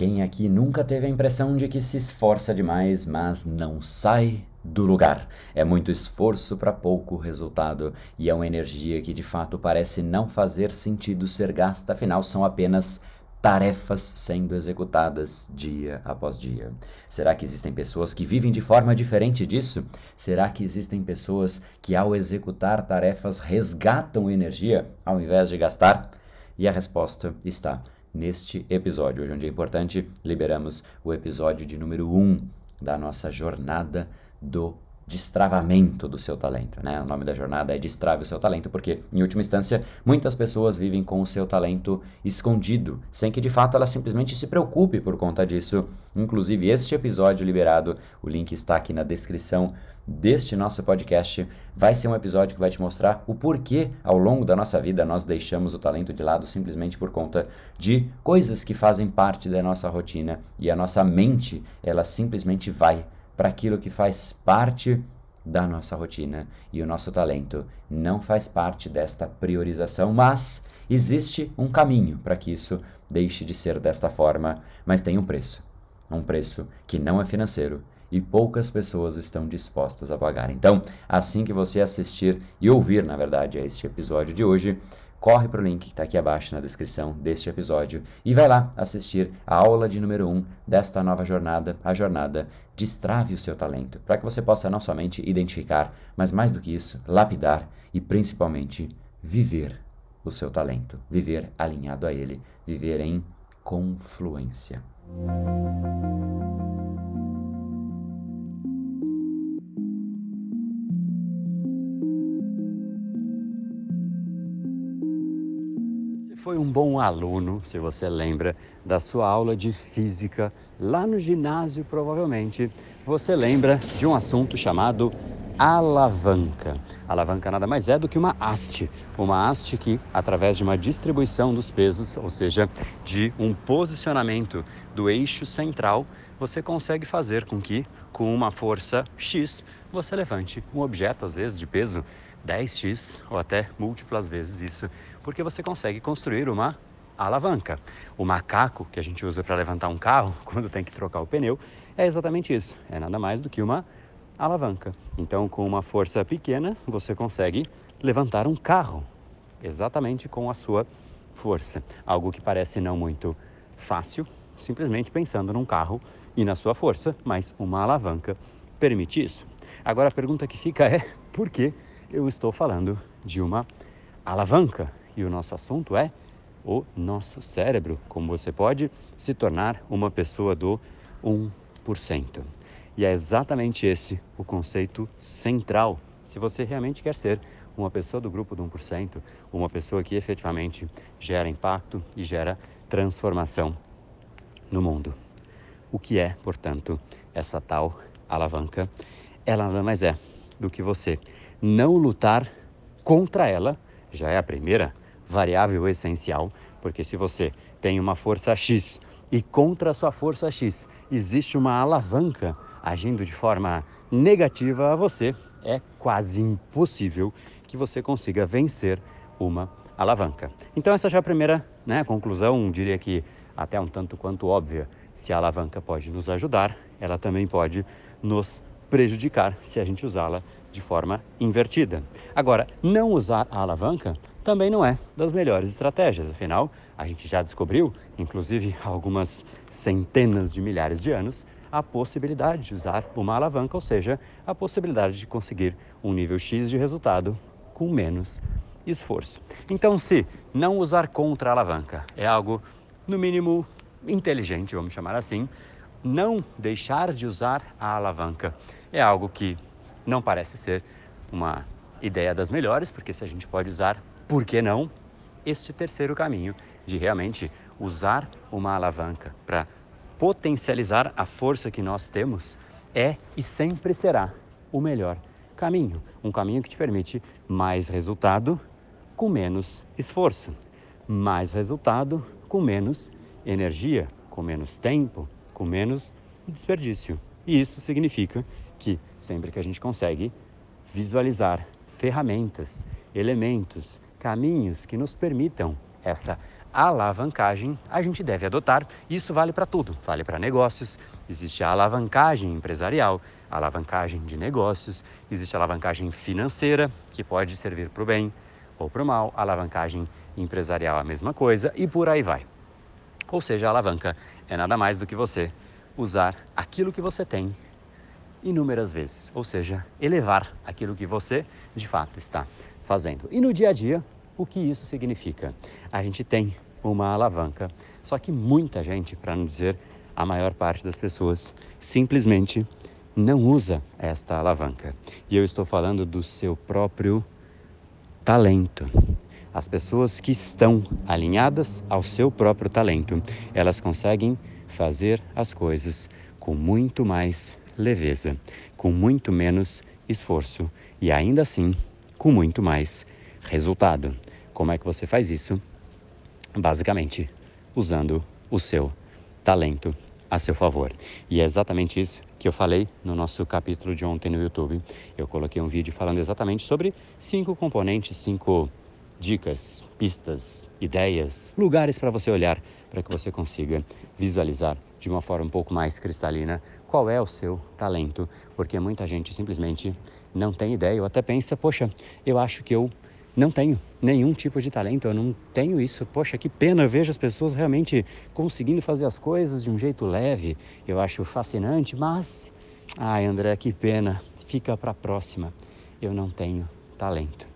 Quem aqui nunca teve a impressão de que se esforça demais, mas não sai do lugar? É muito esforço para pouco resultado e é uma energia que de fato parece não fazer sentido ser gasta, afinal são apenas tarefas sendo executadas dia após dia. Será que existem pessoas que vivem de forma diferente disso? Será que existem pessoas que, ao executar tarefas, resgatam energia ao invés de gastar? E a resposta está neste episódio. Hoje é um dia importante, liberamos o episódio de número 1 um da nossa jornada do destravamento do seu talento, né? O nome da jornada é Destrave o seu talento, porque em última instância, muitas pessoas vivem com o seu talento escondido, sem que de fato ela simplesmente se preocupe por conta disso. Inclusive, este episódio liberado, o link está aqui na descrição deste nosso podcast, vai ser um episódio que vai te mostrar o porquê ao longo da nossa vida nós deixamos o talento de lado simplesmente por conta de coisas que fazem parte da nossa rotina e a nossa mente, ela simplesmente vai para aquilo que faz parte da nossa rotina e o nosso talento não faz parte desta priorização, mas existe um caminho para que isso deixe de ser desta forma, mas tem um preço. Um preço que não é financeiro e poucas pessoas estão dispostas a pagar. Então, assim que você assistir e ouvir, na verdade, a este episódio de hoje, corre para o link que está aqui abaixo na descrição deste episódio e vai lá assistir a aula de número 1 um desta nova jornada, a jornada Destrave o seu talento, para que você possa não somente identificar, mas mais do que isso, lapidar e principalmente viver o seu talento, viver alinhado a ele, viver em confluência. Foi um bom aluno, se você lembra da sua aula de física lá no ginásio, provavelmente. Você lembra de um assunto chamado alavanca. Alavanca nada mais é do que uma haste, uma haste que, através de uma distribuição dos pesos, ou seja, de um posicionamento do eixo central, você consegue fazer com que, com uma força X, você levante um objeto, às vezes de peso 10x ou até múltiplas vezes isso, porque você consegue construir uma alavanca. O macaco que a gente usa para levantar um carro quando tem que trocar o pneu é exatamente isso, é nada mais do que uma alavanca. Então, com uma força pequena, você consegue levantar um carro exatamente com a sua força. Algo que parece não muito fácil, simplesmente pensando num carro e na sua força, mas uma alavanca permite isso. Agora a pergunta que fica é: por que eu estou falando de uma alavanca e o nosso assunto é o nosso cérebro, como você pode se tornar uma pessoa do 1%. E é exatamente esse o conceito central. Se você realmente quer ser uma pessoa do grupo do 1%, uma pessoa que efetivamente gera impacto e gera transformação no mundo. O que é, portanto, essa tal alavanca? Ela nada mais é do que você não lutar contra ela, já é a primeira variável essencial, porque se você tem uma força X e contra a sua força X existe uma alavanca agindo de forma negativa a você, é quase impossível que você consiga vencer uma alavanca. Então essa já é a primeira né, conclusão, diria que até um tanto quanto óbvia. Se a alavanca pode nos ajudar, ela também pode nos prejudicar se a gente usá-la de forma invertida. Agora, não usar a alavanca também não é das melhores estratégias, afinal, a gente já descobriu, inclusive há algumas centenas de milhares de anos, a possibilidade de usar uma alavanca, ou seja, a possibilidade de conseguir um nível X de resultado com menos esforço. Então, se não usar contra a alavanca é algo, no mínimo, inteligente, vamos chamar assim, não deixar de usar a alavanca é algo que não parece ser uma ideia das melhores, porque se a gente pode usar, por que não este terceiro caminho de realmente usar uma alavanca para potencializar a força que nós temos é e sempre será o melhor caminho, um caminho que te permite mais resultado com menos esforço, mais resultado com menos energia, com menos tempo, com menos desperdício. E isso significa que sempre que a gente consegue visualizar ferramentas, elementos, caminhos que nos permitam essa alavancagem a gente deve adotar. Isso vale para tudo, vale para negócios. Existe a alavancagem empresarial, a alavancagem de negócios, existe a alavancagem financeira, que pode servir para o bem ou para o mal, a alavancagem empresarial a mesma coisa e por aí vai. Ou seja, a alavanca é nada mais do que você usar aquilo que você tem inúmeras vezes, ou seja, elevar aquilo que você de fato está fazendo. E no dia a dia, o que isso significa? A gente tem uma alavanca, só que muita gente, para não dizer a maior parte das pessoas, simplesmente não usa esta alavanca. E eu estou falando do seu próprio talento. As pessoas que estão alinhadas ao seu próprio talento, elas conseguem fazer as coisas com muito mais leveza, com muito menos esforço e ainda assim com muito mais resultado. Como é que você faz isso? Basicamente, usando o seu talento a seu favor. E é exatamente isso que eu falei no nosso capítulo de ontem no YouTube. Eu coloquei um vídeo falando exatamente sobre cinco componentes, cinco dicas, pistas, ideias, lugares para você olhar para que você consiga visualizar de uma forma um pouco mais cristalina qual é o seu talento, porque muita gente simplesmente não tem ideia ou até pensa, poxa, eu acho que eu não tenho nenhum tipo de talento, eu não tenho isso. Poxa, que pena, eu vejo as pessoas realmente conseguindo fazer as coisas de um jeito leve. Eu acho fascinante, mas ai, André, que pena. Fica para a próxima. Eu não tenho talento.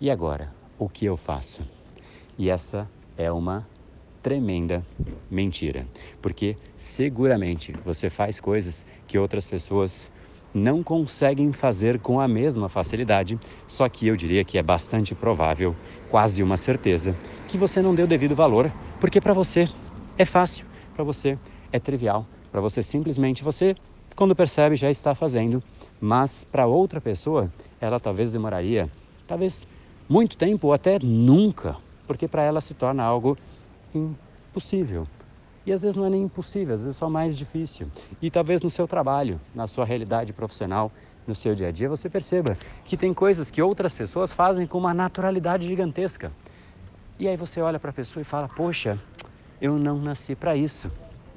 E agora, o que eu faço? E essa é uma tremenda mentira, porque seguramente você faz coisas que outras pessoas não conseguem fazer com a mesma facilidade, só que eu diria que é bastante provável, quase uma certeza, que você não deu devido valor, porque para você é fácil, para você é trivial, para você simplesmente você quando percebe já está fazendo, mas para outra pessoa ela talvez demoraria, talvez muito tempo ou até nunca, porque para ela se torna algo impossível. E às vezes não é nem impossível, às vezes é só mais difícil. E talvez no seu trabalho, na sua realidade profissional, no seu dia a dia, você perceba que tem coisas que outras pessoas fazem com uma naturalidade gigantesca. E aí você olha para a pessoa e fala: Poxa, eu não nasci para isso.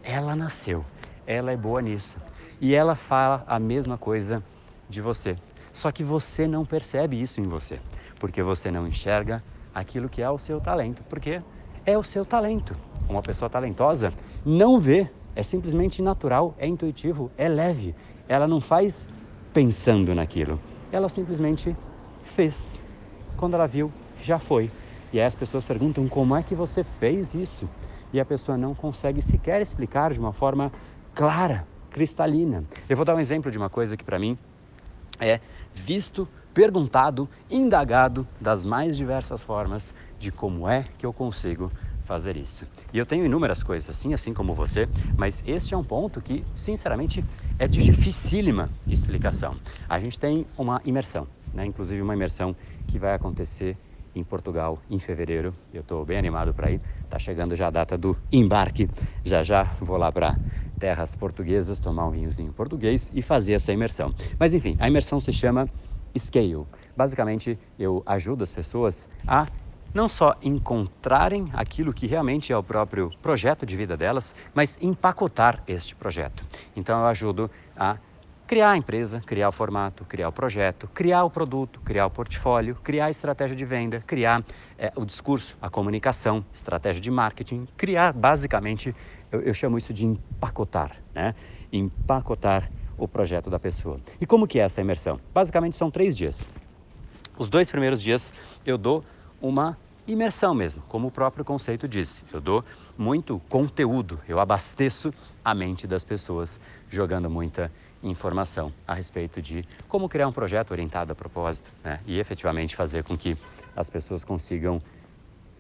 Ela nasceu, ela é boa nisso. E ela fala a mesma coisa de você. Só que você não percebe isso em você, porque você não enxerga aquilo que é o seu talento, porque é o seu talento uma pessoa talentosa não vê, é simplesmente natural, é intuitivo, é leve. Ela não faz pensando naquilo, ela simplesmente fez. Quando ela viu, já foi. E aí as pessoas perguntam como é que você fez isso? E a pessoa não consegue sequer explicar de uma forma clara, cristalina. Eu vou dar um exemplo de uma coisa que para mim é visto, perguntado, indagado das mais diversas formas de como é que eu consigo fazer isso. E eu tenho inúmeras coisas assim, assim como você, mas este é um ponto que, sinceramente, é de dificílima explicação. A gente tem uma imersão, né? inclusive uma imersão que vai acontecer em Portugal em fevereiro. Eu estou bem animado para ir. Está chegando já a data do embarque. Já já vou lá para terras portuguesas tomar um vinhozinho português e fazer essa imersão. Mas enfim, a imersão se chama Scale. Basicamente, eu ajudo as pessoas a não só encontrarem aquilo que realmente é o próprio projeto de vida delas, mas empacotar este projeto. Então eu ajudo a criar a empresa, criar o formato, criar o projeto, criar o produto, criar o portfólio, criar a estratégia de venda, criar é, o discurso, a comunicação, estratégia de marketing, criar basicamente, eu, eu chamo isso de empacotar, né? Empacotar o projeto da pessoa. E como que é essa imersão? Basicamente são três dias. Os dois primeiros dias eu dou uma imersão mesmo, como o próprio conceito disse. Eu dou muito conteúdo, eu abasteço a mente das pessoas jogando muita informação a respeito de como criar um projeto orientado a propósito né? e efetivamente fazer com que as pessoas consigam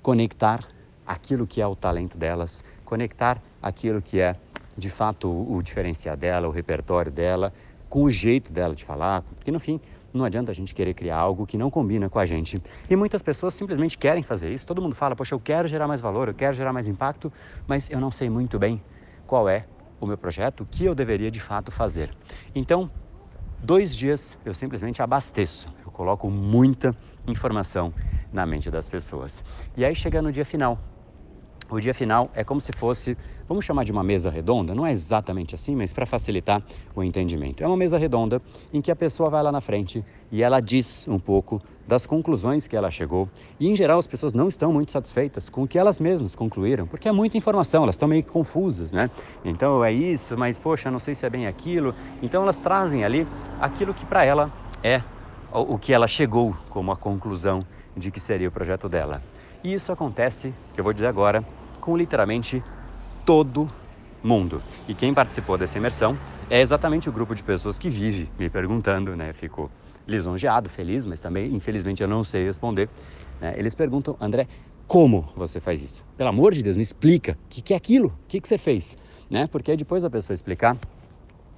conectar aquilo que é o talento delas, conectar aquilo que é de fato o diferencial dela, o repertório dela, com o jeito dela de falar, porque no fim não adianta a gente querer criar algo que não combina com a gente. E muitas pessoas simplesmente querem fazer isso. Todo mundo fala, poxa, eu quero gerar mais valor, eu quero gerar mais impacto, mas eu não sei muito bem qual é o meu projeto, o que eu deveria de fato fazer. Então, dois dias eu simplesmente abasteço, eu coloco muita informação na mente das pessoas. E aí chega no dia final, O dia final é como se fosse, vamos chamar de uma mesa redonda, não é exatamente assim, mas para facilitar o entendimento. É uma mesa redonda em que a pessoa vai lá na frente e ela diz um pouco das conclusões que ela chegou. E em geral as pessoas não estão muito satisfeitas com o que elas mesmas concluíram, porque é muita informação, elas estão meio confusas, né? Então é isso, mas poxa, não sei se é bem aquilo. Então elas trazem ali aquilo que para ela é o que ela chegou como a conclusão de que seria o projeto dela. E isso acontece, que eu vou dizer agora, com literalmente todo mundo. E quem participou dessa imersão é exatamente o grupo de pessoas que vive me perguntando, né? Fico lisonjeado, feliz, mas também, infelizmente, eu não sei responder. Né? Eles perguntam, André, como você faz isso? Pelo amor de Deus, me explica. O que, que é aquilo? O que, que você fez? Né? Porque depois a pessoa explicar,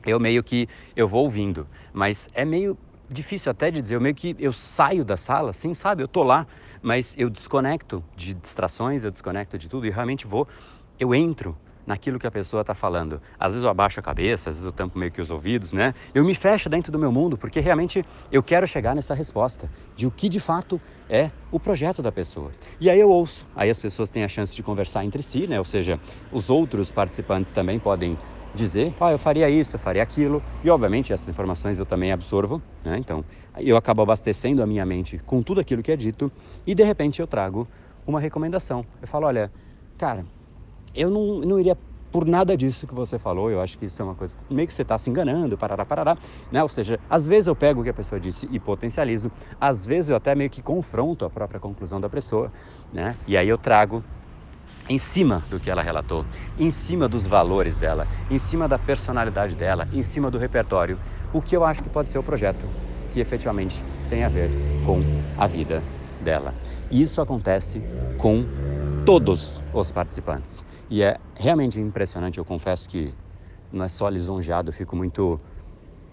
eu meio que eu vou ouvindo, mas é meio difícil até de dizer, eu meio que eu saio da sala, assim, sabe? Eu tô lá mas eu desconecto de distrações, eu desconecto de tudo e realmente vou, eu entro naquilo que a pessoa está falando. Às vezes eu abaixo a cabeça, às vezes eu tampo meio que os ouvidos, né? Eu me fecho dentro do meu mundo porque realmente eu quero chegar nessa resposta de o que de fato é o projeto da pessoa. E aí eu ouço, aí as pessoas têm a chance de conversar entre si, né? Ou seja, os outros participantes também podem dizer, ah, eu faria isso, eu faria aquilo, e obviamente essas informações eu também absorvo, né? então eu acabo abastecendo a minha mente com tudo aquilo que é dito e de repente eu trago uma recomendação. Eu falo, olha, cara, eu não, não iria por nada disso que você falou, eu acho que isso é uma coisa que meio que você está se enganando, parará, parará, né? Ou seja, às vezes eu pego o que a pessoa disse e potencializo, às vezes eu até meio que confronto a própria conclusão da pessoa, né? E aí eu trago em cima do que ela relatou, em cima dos valores dela, em cima da personalidade dela, em cima do repertório, o que eu acho que pode ser o projeto que efetivamente tem a ver com a vida dela. E isso acontece com todos os participantes. E é realmente impressionante, eu confesso que não é só lisonjeado, fico muito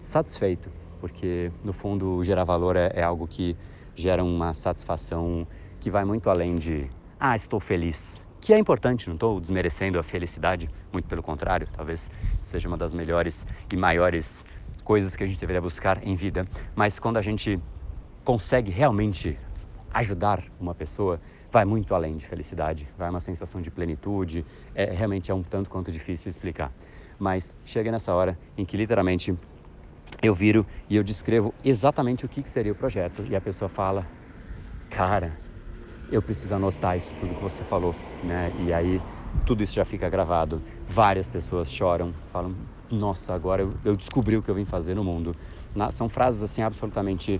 satisfeito, porque no fundo gerar valor é, é algo que gera uma satisfação que vai muito além de ah, estou feliz que é importante, não estou desmerecendo a felicidade, muito pelo contrário, talvez seja uma das melhores e maiores coisas que a gente deveria buscar em vida, mas quando a gente consegue realmente ajudar uma pessoa, vai muito além de felicidade, vai uma sensação de plenitude, é, realmente é um tanto quanto difícil explicar. Mas chega nessa hora em que literalmente eu viro e eu descrevo exatamente o que seria o projeto e a pessoa fala, cara, eu preciso anotar isso tudo que você falou, né? E aí tudo isso já fica gravado. Várias pessoas choram, falam: Nossa, agora eu, eu descobri o que eu vim fazer no mundo. Na, são frases assim absolutamente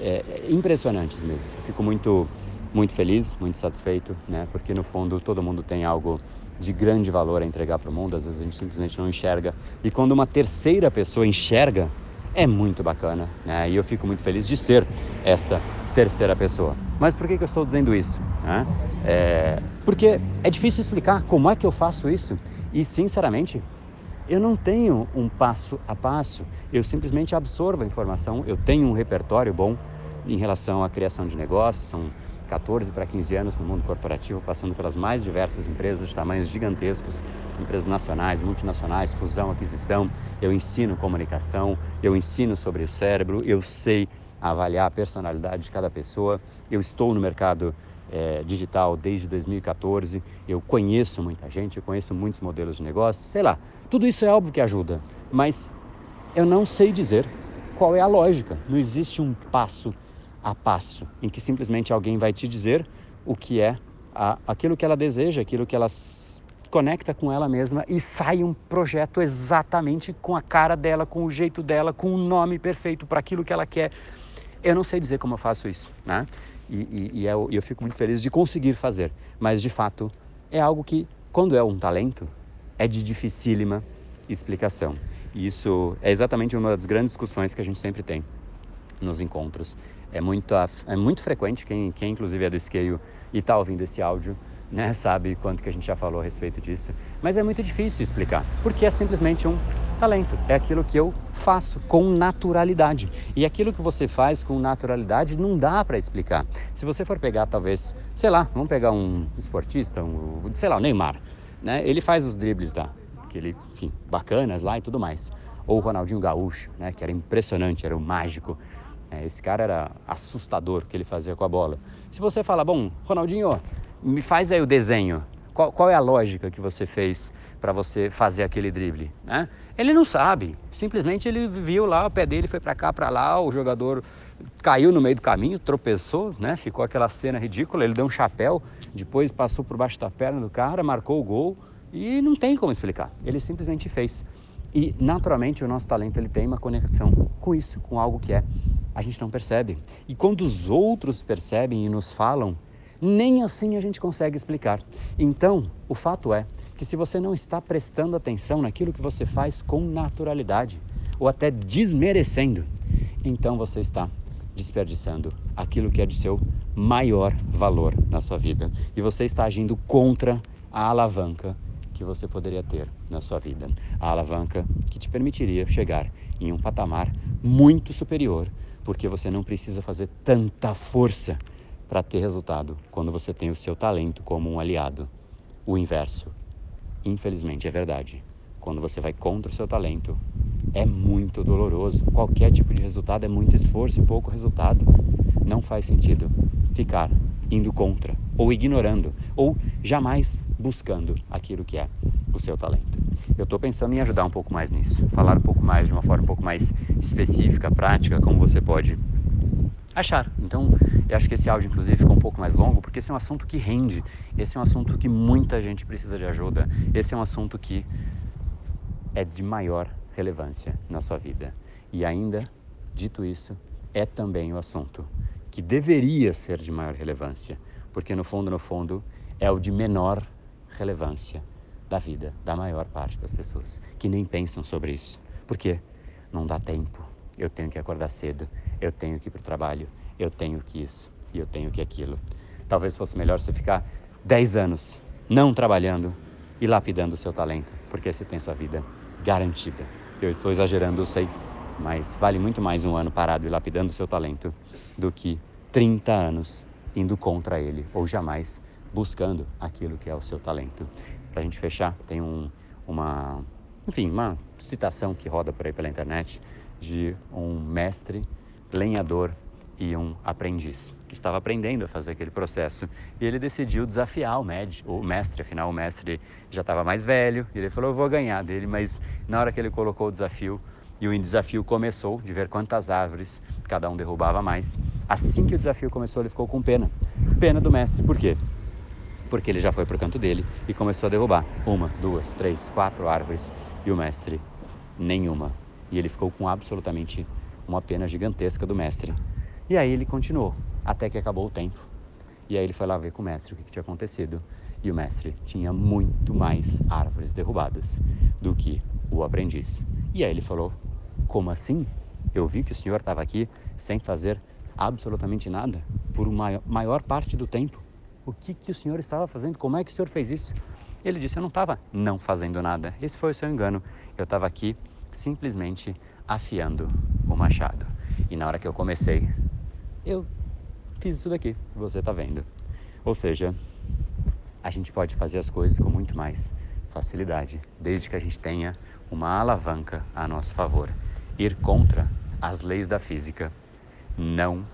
é, impressionantes mesmo. Eu fico muito, muito feliz, muito satisfeito, né? Porque no fundo todo mundo tem algo de grande valor a entregar para o mundo. Às vezes a gente simplesmente não enxerga. E quando uma terceira pessoa enxerga, é muito bacana, né? E eu fico muito feliz de ser esta terceira pessoa. Mas por que, que eu estou dizendo isso? É, porque é difícil explicar como é que eu faço isso. E, sinceramente, eu não tenho um passo a passo, eu simplesmente absorvo a informação, eu tenho um repertório bom em relação à criação de negócios, são 14 para 15 anos no mundo corporativo, passando pelas mais diversas empresas de tamanhos gigantescos, empresas nacionais, multinacionais, fusão, aquisição. Eu ensino comunicação, eu ensino sobre o cérebro, eu sei avaliar a personalidade de cada pessoa. Eu estou no mercado é, digital desde 2014, eu conheço muita gente, eu conheço muitos modelos de negócio, sei lá. Tudo isso é óbvio que ajuda, mas eu não sei dizer qual é a lógica. Não existe um passo a passo em que simplesmente alguém vai te dizer o que é a, aquilo que ela deseja, aquilo que ela conecta com ela mesma e sai um projeto exatamente com a cara dela, com o jeito dela, com o nome perfeito para aquilo que ela quer. Eu não sei dizer como eu faço isso, né? E, e, e eu, eu fico muito feliz de conseguir fazer, mas de fato é algo que, quando é um talento, é de dificílima explicação. E isso é exatamente uma das grandes discussões que a gente sempre tem nos encontros. É muito, é muito frequente, quem, quem inclusive é do Scale e está ouvindo esse áudio, né, sabe quanto que a gente já falou a respeito disso. Mas é muito difícil explicar, porque é simplesmente um talento. É aquilo que eu faço com naturalidade. E aquilo que você faz com naturalidade não dá para explicar. Se você for pegar, talvez, sei lá, vamos pegar um esportista, um, sei lá, o Neymar, né? Ele faz os dribles lá, que enfim, bacanas lá e tudo mais. Ou o Ronaldinho Gaúcho, né? Que era impressionante, era o mágico. É, esse cara era assustador o que ele fazia com a bola. Se você fala, bom, Ronaldinho, me faz aí o desenho. qual, qual é a lógica que você fez para você fazer aquele drible? Né? Ele não sabe, simplesmente ele viu lá, o pé dele foi para cá, para lá, o jogador caiu no meio do caminho, tropeçou, né? ficou aquela cena ridícula, ele deu um chapéu, depois passou por baixo da perna do cara, marcou o gol e não tem como explicar, ele simplesmente fez. E naturalmente o nosso talento ele tem uma conexão com isso, com algo que é a gente não percebe. E quando os outros percebem e nos falam, nem assim a gente consegue explicar. Então, o fato é que se você não está prestando atenção naquilo que você faz com naturalidade, ou até desmerecendo, então você está desperdiçando aquilo que é de seu maior valor na sua vida. E você está agindo contra a alavanca que você poderia ter na sua vida. A alavanca que te permitiria chegar em um patamar muito superior, porque você não precisa fazer tanta força para ter resultado quando você tem o seu talento como um aliado. O inverso, infelizmente, é verdade. Quando você vai contra o seu talento, é muito doloroso. Qualquer tipo de resultado é muito esforço e pouco resultado. Não faz sentido ficar indo contra, ou ignorando, ou jamais buscando aquilo que é o seu talento. Eu estou pensando em ajudar um pouco mais nisso, falar um pouco mais de uma forma um pouco mais específica, prática, como você pode achar. Então, eu acho que esse áudio, inclusive, ficou um pouco mais longo, porque esse é um assunto que rende, esse é um assunto que muita gente precisa de ajuda, esse é um assunto que é de maior relevância na sua vida. E ainda, dito isso, é também o assunto que deveria ser de maior relevância, porque no fundo, no fundo, é o de menor relevância da vida da maior parte das pessoas, que nem pensam sobre isso. Por quê? Não dá tempo eu tenho que acordar cedo, eu tenho que ir para o trabalho, eu tenho que isso e eu tenho que aquilo. Talvez fosse melhor você ficar 10 anos não trabalhando e lapidando o seu talento, porque você tem sua vida garantida. Eu estou exagerando, eu sei, mas vale muito mais um ano parado e lapidando o seu talento do que 30 anos indo contra ele ou jamais buscando aquilo que é o seu talento. Para a gente fechar, tem um, uma, enfim, uma citação que roda por aí pela internet de um mestre lenhador e um aprendiz que estava aprendendo a fazer aquele processo. E ele decidiu desafiar o, o mestre, afinal o mestre já estava mais velho e ele falou eu vou ganhar dele, mas na hora que ele colocou o desafio e o desafio começou de ver quantas árvores cada um derrubava mais, assim que o desafio começou ele ficou com pena, pena do mestre, por quê? Porque ele já foi para o canto dele e começou a derrubar uma, duas, três, quatro árvores e o mestre nenhuma e ele ficou com absolutamente uma pena gigantesca do mestre. E aí ele continuou, até que acabou o tempo. E aí ele foi lá ver com o mestre o que, tinha acontecido. E o mestre tinha muito mais árvores derrubadas do que o aprendiz. E aí ele falou: Como assim? Eu vi que o senhor estava aqui sem fazer absolutamente nada por uma maior parte do tempo. O que, que o senhor estava fazendo? Como é que o senhor fez isso? Ele disse: Eu não estava não fazendo nada. Esse foi o seu engano. Eu estava aqui simplesmente afiando o machado. E na hora que eu comecei, eu fiz isso daqui que você está vendo. Ou seja, a gente pode fazer as coisas com muito mais facilidade, desde que a gente tenha uma alavanca a nosso favor. Ir contra as leis da física não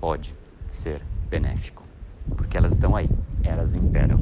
pode ser benéfico, porque elas estão aí, elas imperam.